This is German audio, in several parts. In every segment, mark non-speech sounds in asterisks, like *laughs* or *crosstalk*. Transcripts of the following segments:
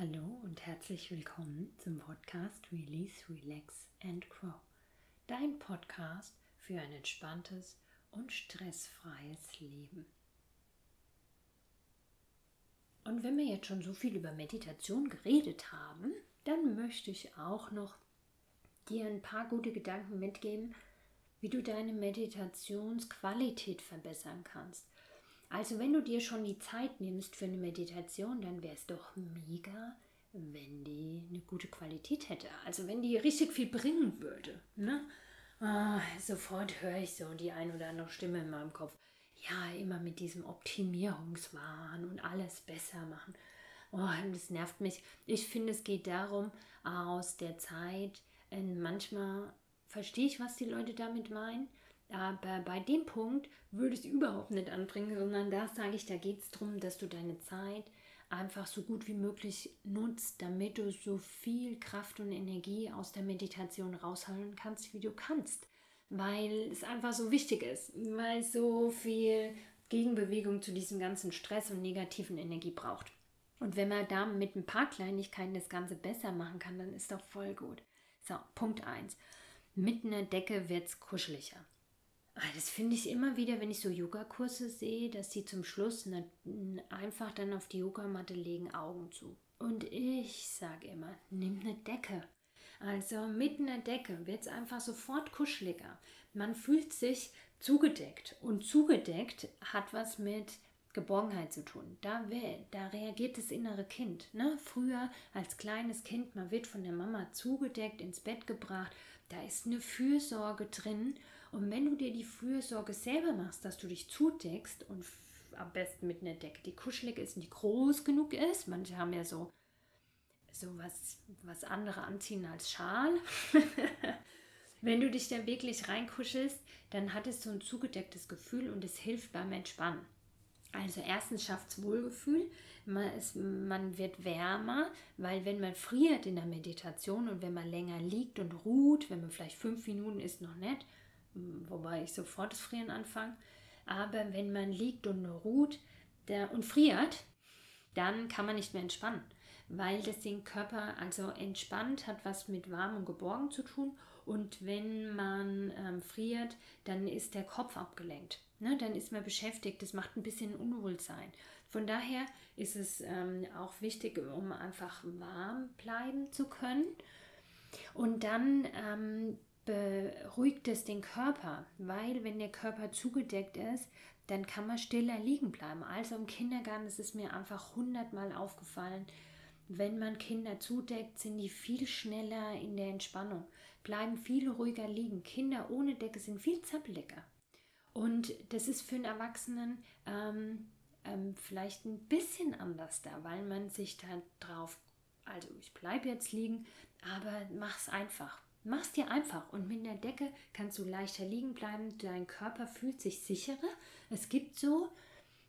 Hallo und herzlich willkommen zum Podcast Release, Relax and Grow. Dein Podcast für ein entspanntes und stressfreies Leben. Und wenn wir jetzt schon so viel über Meditation geredet haben, dann möchte ich auch noch dir ein paar gute Gedanken mitgeben, wie du deine Meditationsqualität verbessern kannst. Also wenn du dir schon die Zeit nimmst für eine Meditation, dann wäre es doch mega, wenn die eine gute Qualität hätte. Also wenn die richtig viel bringen würde. Ne? Ah, sofort höre ich so die ein oder andere Stimme in meinem Kopf. Ja, immer mit diesem Optimierungswahn und alles besser machen. Oh, das nervt mich. Ich finde, es geht darum, aus der Zeit, äh, manchmal verstehe ich, was die Leute damit meinen, aber bei dem Punkt würde ich es überhaupt nicht anbringen, sondern da sage ich, da geht es darum, dass du deine Zeit einfach so gut wie möglich nutzt, damit du so viel Kraft und Energie aus der Meditation rausholen kannst, wie du kannst. Weil es einfach so wichtig ist, weil es so viel Gegenbewegung zu diesem ganzen Stress und negativen Energie braucht. Und wenn man da mit ein paar Kleinigkeiten das Ganze besser machen kann, dann ist doch voll gut. So, Punkt 1. Mit einer Decke wird es kuscheliger. Ah, das finde ich immer wieder, wenn ich so Yogakurse sehe, dass die zum Schluss einfach dann auf die Yogamatte legen, Augen zu. Und ich sage immer, nimm eine Decke. Also mit einer Decke wird es einfach sofort kuscheliger. Man fühlt sich zugedeckt. Und zugedeckt hat was mit Geborgenheit zu tun. Da, da reagiert das innere Kind. Ne? Früher als kleines Kind, man wird von der Mama zugedeckt, ins Bett gebracht. Da ist eine Fürsorge drin. Und wenn du dir die Fürsorge selber machst, dass du dich zudeckst und am besten mit einer Decke, die kuschelig ist und die groß genug ist, manche haben ja so, so was, was andere anziehen als Schal. *laughs* wenn du dich da wirklich reinkuschelst, dann hattest du ein zugedecktes Gefühl und es hilft beim Entspannen. Also erstens schafft es Wohlgefühl, man, ist, man wird wärmer, weil wenn man friert in der Meditation und wenn man länger liegt und ruht, wenn man vielleicht fünf Minuten ist noch nicht, wobei ich sofort das Frieren anfange, aber wenn man liegt und ruht der, und friert, dann kann man nicht mehr entspannen, weil das den Körper, also entspannt, hat was mit warm und geborgen zu tun und wenn man ähm, friert, dann ist der Kopf abgelenkt. Ne, dann ist man beschäftigt, das macht ein bisschen Unwohlsein. Von daher ist es ähm, auch wichtig, um einfach warm bleiben zu können. Und dann ähm, beruhigt es den Körper, weil wenn der Körper zugedeckt ist, dann kann man stiller liegen bleiben. Also im Kindergarten ist es mir einfach hundertmal aufgefallen, wenn man Kinder zudeckt, sind die viel schneller in der Entspannung, bleiben viel ruhiger liegen. Kinder ohne Decke sind viel zappeliger. Und das ist für einen Erwachsenen ähm, ähm, vielleicht ein bisschen anders da, weil man sich da drauf, also ich bleibe jetzt liegen, aber mach's einfach. Mach's dir einfach und mit der Decke kannst du leichter liegen bleiben. Dein Körper fühlt sich sicherer. Es gibt so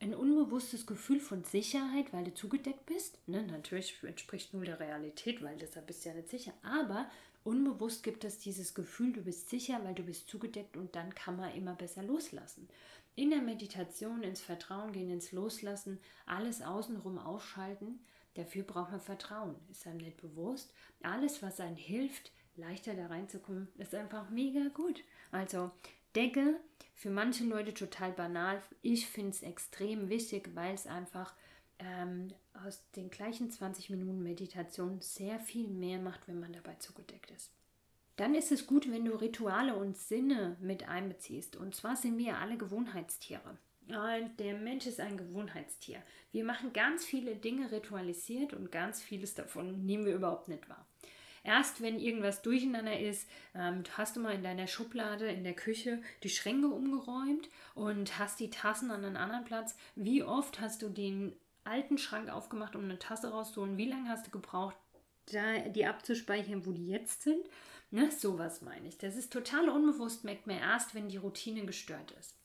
ein unbewusstes Gefühl von Sicherheit, weil du zugedeckt bist. Ne, natürlich entspricht nur der Realität, weil deshalb bist du ja nicht sicher. Aber unbewusst gibt es dieses Gefühl, du bist sicher, weil du bist zugedeckt und dann kann man immer besser loslassen. In der Meditation ins Vertrauen gehen, ins Loslassen, alles außenrum ausschalten, dafür braucht man Vertrauen. Ist einem nicht bewusst. Alles, was einem hilft, leichter da reinzukommen, ist einfach mega gut. Also Decke, für manche Leute total banal. Ich finde es extrem wichtig, weil es einfach ähm, aus den gleichen 20 Minuten Meditation sehr viel mehr macht, wenn man dabei zugedeckt ist. Dann ist es gut, wenn du Rituale und Sinne mit einbeziehst. Und zwar sind wir alle Gewohnheitstiere. Der Mensch ist ein Gewohnheitstier. Wir machen ganz viele Dinge ritualisiert und ganz vieles davon nehmen wir überhaupt nicht wahr. Erst wenn irgendwas durcheinander ist, ähm, hast du mal in deiner Schublade in der Küche die Schränke umgeräumt und hast die Tassen an einen anderen Platz. Wie oft hast du den alten Schrank aufgemacht, um eine Tasse rauszuholen. Wie lange hast du gebraucht, da die abzuspeichern, wo die jetzt sind? Ne, sowas meine ich. Das ist total unbewusst, merkt man erst, wenn die Routine gestört ist.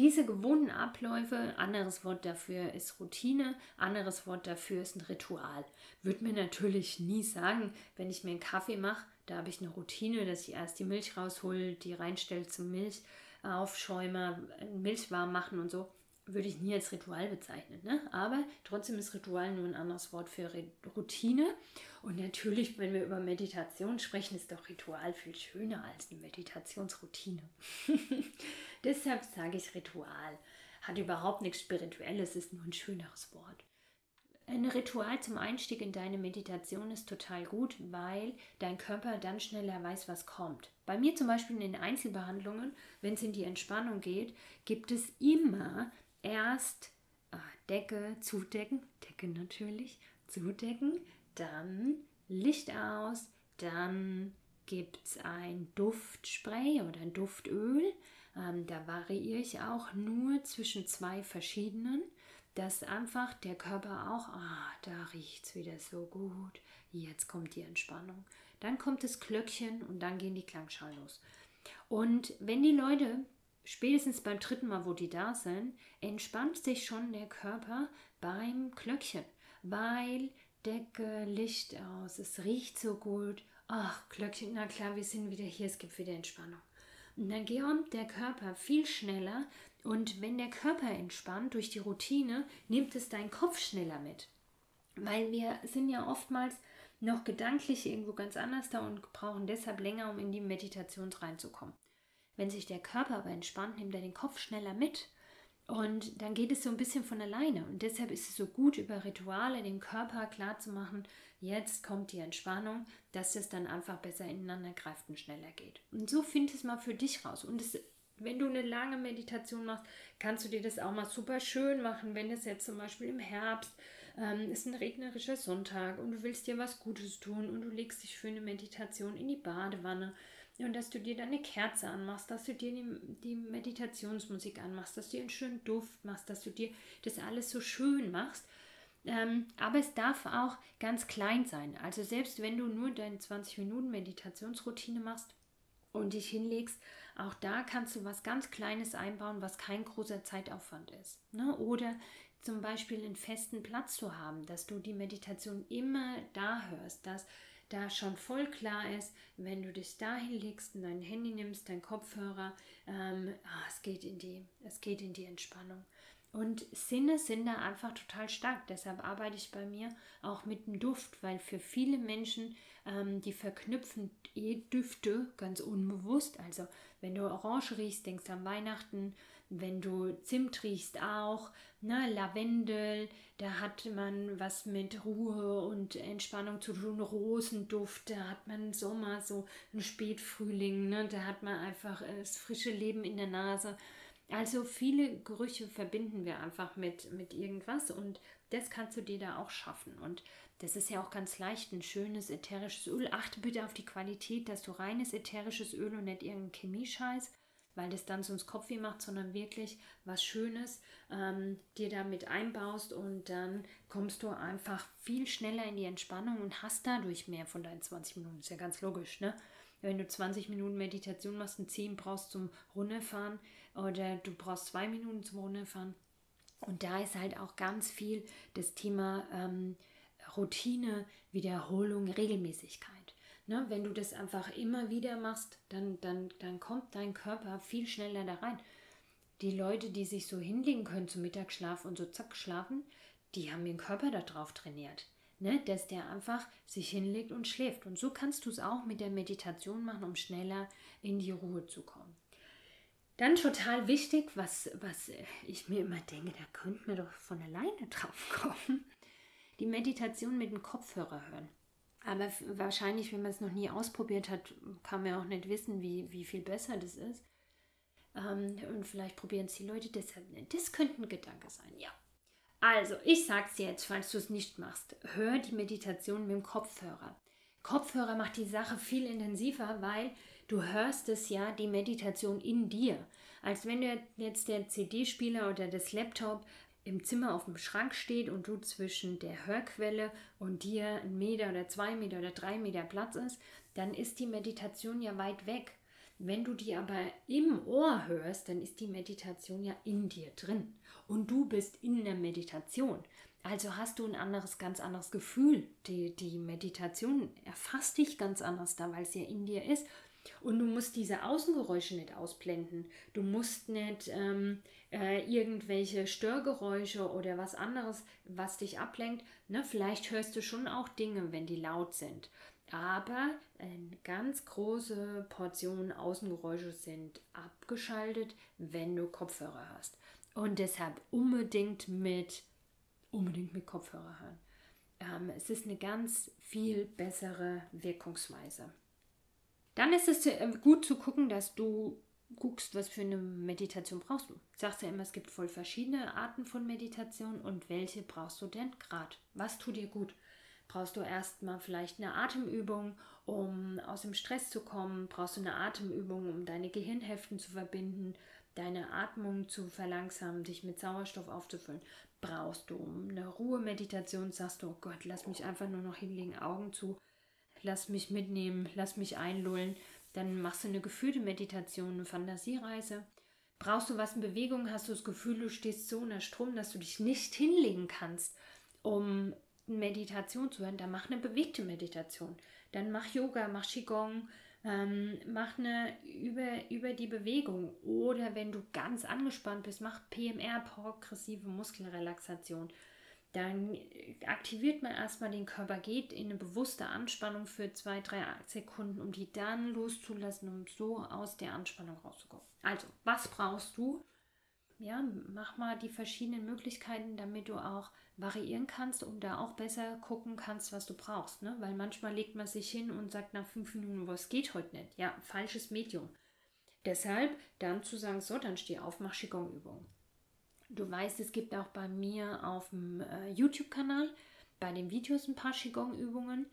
Diese gewohnten Abläufe, anderes Wort dafür ist Routine, anderes Wort dafür ist ein Ritual. Würde mir natürlich nie sagen, wenn ich mir einen Kaffee mache, da habe ich eine Routine, dass ich erst die Milch raushole, die reinstelle zum Milch, aufschäume, Milch warm machen und so würde ich nie als Ritual bezeichnen. Ne? Aber trotzdem ist Ritual nur ein anderes Wort für Routine. Und natürlich, wenn wir über Meditation sprechen, ist doch Ritual viel schöner als eine Meditationsroutine. *laughs* Deshalb sage ich Ritual. Hat überhaupt nichts Spirituelles, ist nur ein schöneres Wort. Ein Ritual zum Einstieg in deine Meditation ist total gut, weil dein Körper dann schneller weiß, was kommt. Bei mir zum Beispiel in den Einzelbehandlungen, wenn es in die Entspannung geht, gibt es immer erst ah, Decke zudecken, Decke natürlich, zudecken, dann Licht aus, dann gibt es ein Duftspray oder ein Duftöl. Ähm, da variiere ich auch nur zwischen zwei verschiedenen dass einfach der Körper auch, ah, da riecht es wieder so gut, jetzt kommt die Entspannung. Dann kommt das Glöckchen und dann gehen die Klangschalen los. Und wenn die Leute spätestens beim dritten Mal, wo die da sind, entspannt sich schon der Körper beim Glöckchen, weil Decke, Licht aus, es riecht so gut. Ach, Glöckchen, na klar, wir sind wieder hier, es gibt wieder Entspannung. Und dann kommt der Körper viel schneller und wenn der Körper entspannt durch die Routine, nimmt es dein Kopf schneller mit. Weil wir sind ja oftmals noch gedanklich irgendwo ganz anders da und brauchen deshalb länger, um in die Meditation reinzukommen. Wenn sich der Körper aber entspannt, nimmt er den Kopf schneller mit. Und dann geht es so ein bisschen von alleine. Und deshalb ist es so gut, über Rituale dem Körper klarzumachen, jetzt kommt die Entspannung, dass es dann einfach besser ineinander greift und schneller geht. Und so find es mal für dich raus. Und es wenn du eine lange Meditation machst, kannst du dir das auch mal super schön machen. Wenn es jetzt zum Beispiel im Herbst ähm, ist ein regnerischer Sonntag und du willst dir was Gutes tun und du legst dich für eine Meditation in die Badewanne und dass du dir dann eine Kerze anmachst, dass du dir die, die Meditationsmusik anmachst, dass du dir einen schönen Duft machst, dass du dir das alles so schön machst. Ähm, aber es darf auch ganz klein sein. Also selbst wenn du nur deine 20 Minuten Meditationsroutine machst und dich hinlegst auch da kannst du was ganz Kleines einbauen, was kein großer Zeitaufwand ist. Ne? Oder zum Beispiel einen festen Platz zu haben, dass du die Meditation immer da hörst, dass da schon voll klar ist, wenn du dich dahin legst und dein Handy nimmst, dein Kopfhörer, ähm, ah, es, geht in die, es geht in die Entspannung. Und Sinne sind da einfach total stark. Deshalb arbeite ich bei mir auch mit dem Duft, weil für viele Menschen, ähm, die verknüpfen eh Düfte ganz unbewusst. Also wenn du Orange riechst, denkst du an Weihnachten. Wenn du Zimt riechst auch, ne, Lavendel, da hat man was mit Ruhe und Entspannung zu tun. Rosenduft, da hat man Sommer, so ein Spätfrühling, ne, da hat man einfach äh, das frische Leben in der Nase. Also viele Gerüche verbinden wir einfach mit, mit irgendwas und das kannst du dir da auch schaffen. Und das ist ja auch ganz leicht, ein schönes ätherisches Öl. Achte bitte auf die Qualität, dass du reines ätherisches Öl und nicht irgendeinen Chemiescheiß, weil das dann sonst Kopfweh macht, sondern wirklich was Schönes ähm, dir damit einbaust und dann kommst du einfach viel schneller in die Entspannung und hast dadurch mehr von deinen 20 Minuten. Ist ja ganz logisch, ne? Wenn du 20 Minuten Meditation machst und 10 brauchst zum Runterfahren, oder du brauchst zwei Minuten zum Runterfahren. Und da ist halt auch ganz viel das Thema ähm, Routine, Wiederholung, Regelmäßigkeit. Ne? Wenn du das einfach immer wieder machst, dann, dann, dann kommt dein Körper viel schneller da rein. Die Leute, die sich so hinlegen können zum Mittagsschlaf und so zack schlafen, die haben den Körper darauf trainiert. Ne? Dass der einfach sich hinlegt und schläft. Und so kannst du es auch mit der Meditation machen, um schneller in die Ruhe zu kommen. Dann total wichtig, was, was ich mir immer denke, da könnte man doch von alleine drauf kommen. Die Meditation mit dem Kopfhörer hören. Aber wahrscheinlich, wenn man es noch nie ausprobiert hat, kann man auch nicht wissen, wie, wie viel besser das ist. Ähm, und vielleicht probieren es die Leute deshalb nicht. Das könnte ein Gedanke sein, ja. Also, ich sag's dir jetzt, falls du es nicht machst. Hör die Meditation mit dem Kopfhörer. Kopfhörer macht die Sache viel intensiver, weil du hörst es ja, die Meditation in dir. Als wenn jetzt der CD-Spieler oder das Laptop im Zimmer auf dem Schrank steht und du zwischen der Hörquelle und dir ein Meter oder zwei Meter oder drei Meter Platz ist, dann ist die Meditation ja weit weg. Wenn du die aber im Ohr hörst, dann ist die Meditation ja in dir drin. Und du bist in der Meditation. Also hast du ein anderes, ganz anderes Gefühl. Die, die Meditation erfasst dich ganz anders da, weil es ja in dir ist. Und du musst diese Außengeräusche nicht ausblenden. Du musst nicht ähm, äh, irgendwelche Störgeräusche oder was anderes, was dich ablenkt. Ne? Vielleicht hörst du schon auch Dinge, wenn die laut sind. Aber eine ganz große Portion Außengeräusche sind abgeschaltet, wenn du Kopfhörer hast. Und deshalb unbedingt mit, unbedingt mit Kopfhörer hören. Ähm, es ist eine ganz viel bessere Wirkungsweise. Dann ist es äh, gut zu gucken, dass du guckst, was für eine Meditation brauchst du. Ich sagst ja immer, es gibt voll verschiedene Arten von Meditation und welche brauchst du denn gerade? Was tut dir gut? Brauchst du erstmal vielleicht eine Atemübung, um aus dem Stress zu kommen? Brauchst du eine Atemübung, um deine Gehirnhälften zu verbinden, deine Atmung zu verlangsamen, dich mit Sauerstoff aufzufüllen? Brauchst du eine Ruhemeditation? Sagst du, oh Gott, lass mich einfach nur noch hinlegen, Augen zu, lass mich mitnehmen, lass mich einlullen. Dann machst du eine gefühlte Meditation, eine Fantasiereise. Brauchst du was in Bewegung? Hast du das Gefühl, du stehst so unter Strom, dass du dich nicht hinlegen kannst, um Meditation zu hören, dann mach eine bewegte Meditation. Dann mach Yoga, mach Qigong, ähm, mach eine über, über die Bewegung. Oder wenn du ganz angespannt bist, mach PMR, progressive Muskelrelaxation. Dann aktiviert man erstmal den Körper, geht in eine bewusste Anspannung für zwei, drei Sekunden, um die dann loszulassen, um so aus der Anspannung rauszukommen. Also, was brauchst du? Ja, mach mal die verschiedenen Möglichkeiten, damit du auch variieren kannst und da auch besser gucken kannst, was du brauchst. Ne? Weil manchmal legt man sich hin und sagt nach fünf Minuten, was geht heute nicht. Ja, falsches Medium. Deshalb dann zu sagen, so, dann steh auf, mach Qigong-Übungen. Du weißt, es gibt auch bei mir auf dem äh, YouTube-Kanal bei den Videos ein paar Qigong-Übungen.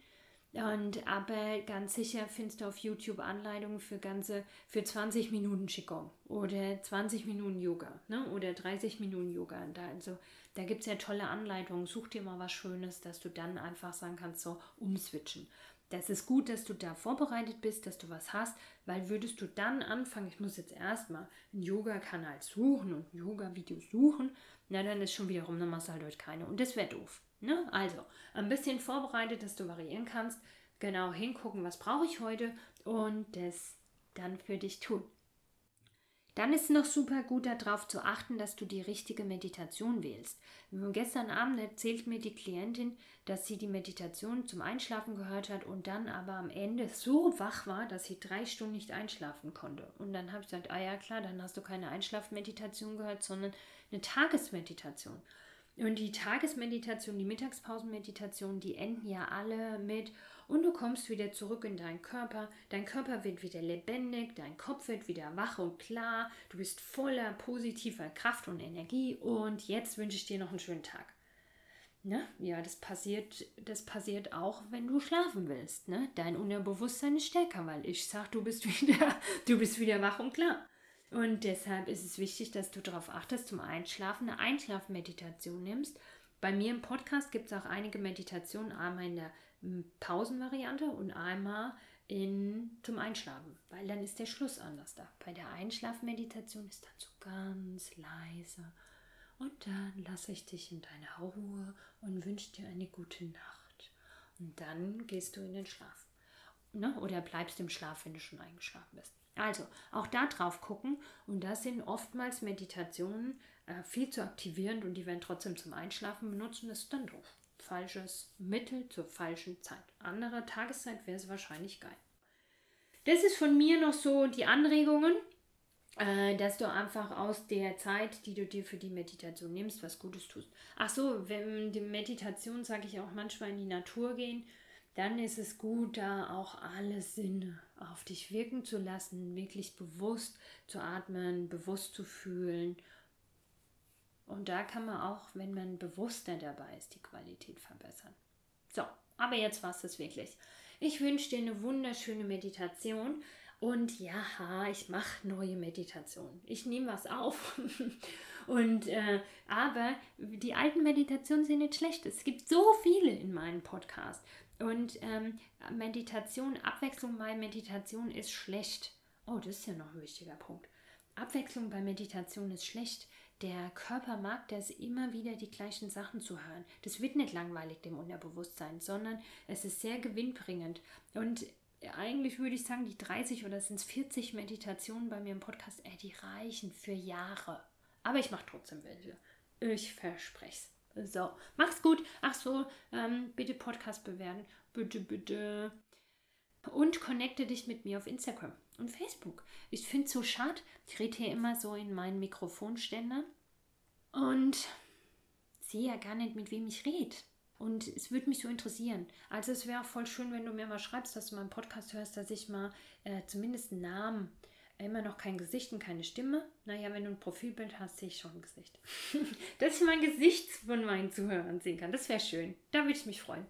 Und aber ganz sicher findest du auf YouTube Anleitungen für ganze für 20 Minuten Qigong oder 20 Minuten Yoga, ne? Oder 30 Minuten Yoga. Da, also da gibt es ja tolle Anleitungen. Such dir mal was Schönes, dass du dann einfach sagen kannst, so umswitchen. Das ist gut, dass du da vorbereitet bist, dass du was hast, weil würdest du dann anfangen, ich muss jetzt erstmal einen Yoga-Kanal suchen und Yoga-Videos suchen, na dann ist schon wiederum, machst du halt heute keine. Und das wäre doof. Ne? Also, ein bisschen vorbereitet, dass du variieren kannst, genau hingucken, was brauche ich heute und das dann für dich tun. Dann ist es noch super gut darauf zu achten, dass du die richtige Meditation wählst. Gestern Abend erzählt mir die Klientin, dass sie die Meditation zum Einschlafen gehört hat und dann aber am Ende so wach war, dass sie drei Stunden nicht einschlafen konnte. Und dann habe ich gesagt, ah ja klar, dann hast du keine Einschlafmeditation gehört, sondern eine Tagesmeditation. Und die Tagesmeditation, die Mittagspausenmeditation, die enden ja alle mit und du kommst wieder zurück in deinen Körper. Dein Körper wird wieder lebendig, dein Kopf wird wieder wach und klar. Du bist voller positiver Kraft und Energie und jetzt wünsche ich dir noch einen schönen Tag. Ne? Ja, das passiert, das passiert auch, wenn du schlafen willst. Ne? Dein Unterbewusstsein ist stärker, weil ich sage, du bist *laughs* wieder, du bist wieder wach und klar. Und deshalb ist es wichtig, dass du darauf achtest, zum Einschlafen eine Einschlafmeditation nimmst. Bei mir im Podcast gibt es auch einige Meditationen, einmal in der Pausenvariante und einmal in, zum Einschlafen, weil dann ist der Schluss anders da. Bei der Einschlafmeditation ist dann so ganz leise und dann lasse ich dich in deine Ruhe und wünsche dir eine gute Nacht. Und dann gehst du in den Schlaf. Ne? Oder bleibst im Schlaf, wenn du schon eingeschlafen bist. Also auch da drauf gucken und das sind oftmals Meditationen äh, viel zu aktivierend und die werden trotzdem zum Einschlafen benutzt und das ist dann doof. Falsches Mittel zur falschen Zeit. Andere Tageszeit wäre es wahrscheinlich geil. Das ist von mir noch so die Anregungen, äh, dass du einfach aus der Zeit, die du dir für die Meditation nimmst, was Gutes tust. Ach so, wenn die Meditation, sage ich auch manchmal in die Natur gehen, dann ist es gut, da auch alle Sinne auf dich wirken zu lassen, wirklich bewusst zu atmen, bewusst zu fühlen. Und da kann man auch, wenn man bewusster dabei ist, die Qualität verbessern. So, aber jetzt war es das wirklich. Ich wünsche dir eine wunderschöne Meditation. Und ja, ich mache neue Meditationen. Ich nehme was auf. *laughs* und äh, aber die alten Meditationen sind nicht schlecht. Es gibt so viele in meinem Podcast. Und ähm, Meditation, Abwechslung bei Meditation ist schlecht. Oh, das ist ja noch ein wichtiger Punkt. Abwechslung bei Meditation ist schlecht. Der Körper mag das immer wieder die gleichen Sachen zu hören. Das wird nicht langweilig dem Unterbewusstsein, sondern es ist sehr gewinnbringend. Und eigentlich würde ich sagen, die 30 oder sind es 40 Meditationen bei mir im Podcast, ey, die reichen für Jahre. Aber ich mache trotzdem welche. Ich verspreche es. So, mach's gut. Ach so, ähm, bitte Podcast bewerten. Bitte, bitte. Und connecte dich mit mir auf Instagram und Facebook. Ich finde es so schade. Ich rede hier immer so in meinen Mikrofonständern und sehe ja gar nicht, mit wem ich rede. Und es würde mich so interessieren. Also es wäre voll schön, wenn du mir mal schreibst, dass du meinen Podcast hörst, dass ich mal äh, zumindest einen Namen, immer noch kein Gesicht und keine Stimme. Naja, wenn du ein Profilbild hast, sehe ich schon ein Gesicht. *laughs* dass ich mein Gesicht von meinen Zuhörern sehen kann. Das wäre schön. Da würde ich mich freuen.